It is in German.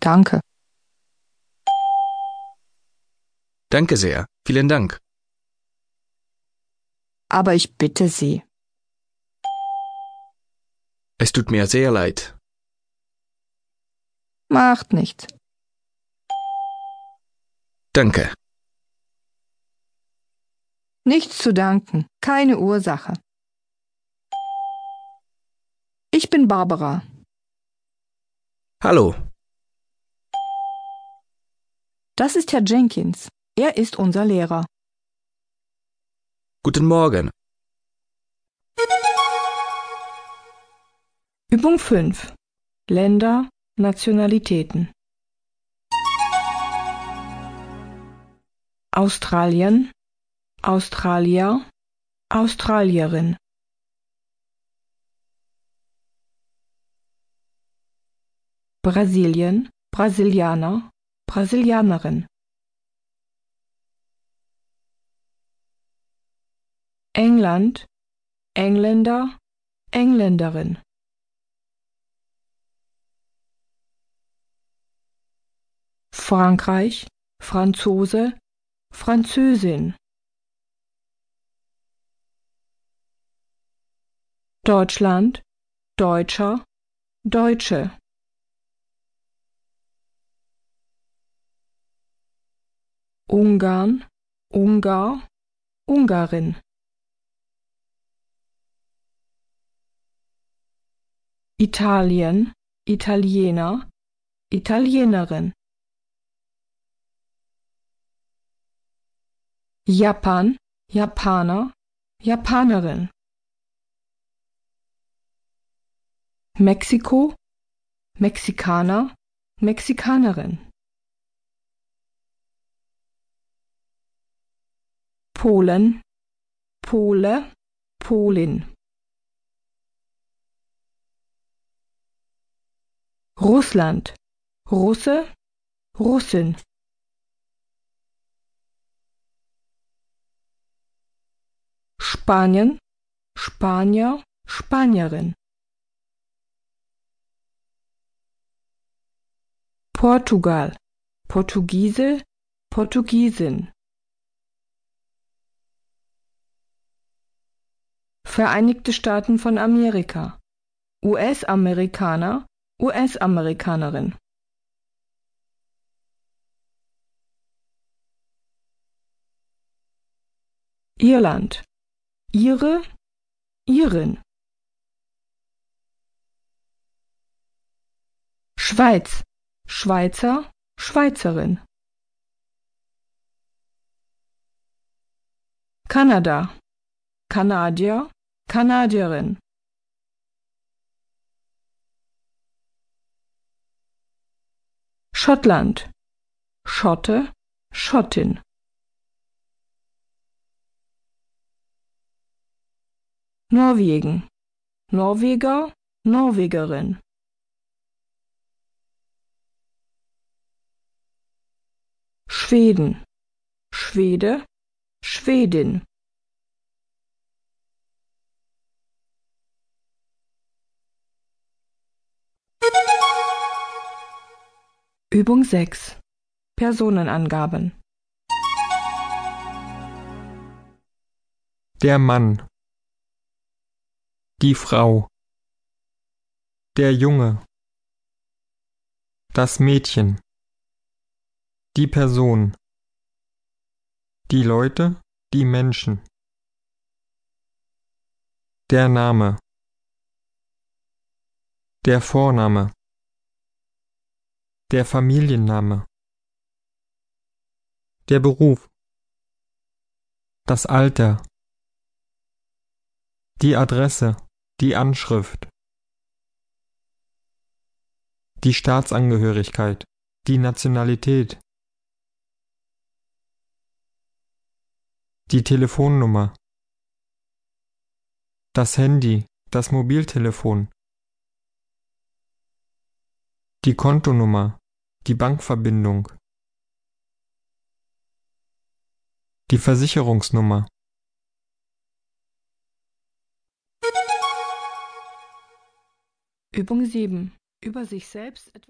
Danke. Danke sehr. Vielen Dank. Aber ich bitte Sie. Es tut mir sehr leid. Macht nichts. Danke. Nichts zu danken. Keine Ursache. Ich bin Barbara. Hallo. Das ist Herr Jenkins. Er ist unser Lehrer. Guten Morgen. Übung 5. Länder, Nationalitäten. Australien, Australier, Australierin. Brasilien, Brasilianer, Brasilianerin. England, Engländer, Engländerin. Frankreich, Franzose, Französin. Deutschland, Deutscher, Deutsche. Ungarn, Ungar, Ungarin. Italien, Italiener, Italienerin. Japan, Japaner, Japanerin. Mexiko, Mexikaner, Mexikanerin. Polen, Pole, Polin. Russland, Russe, Russin. Spanien, Spanier, Spanierin. Portugal, Portugiese, Portugiesin. Vereinigte Staaten von Amerika, US-Amerikaner, US-Amerikanerin. Irland, Ire, Irin. Schweiz, Schweizer, Schweizerin. Kanada, Kanadier, Kanadierin. Schottland, Schotte, Schottin. Norwegen, Norweger, Norwegerin. Schweden, Schwede, Schwedin. Übung 6. Personenangaben. Der Mann. Die Frau. Der Junge. Das Mädchen. Die Person. Die Leute, die Menschen. Der Name. Der Vorname. Der Familienname. Der Beruf. Das Alter. Die Adresse. Die Anschrift. Die Staatsangehörigkeit. Die Nationalität. Die Telefonnummer. Das Handy. Das Mobiltelefon. Die Kontonummer die Bankverbindung, die Versicherungsnummer. Übung 7. Über sich selbst etwas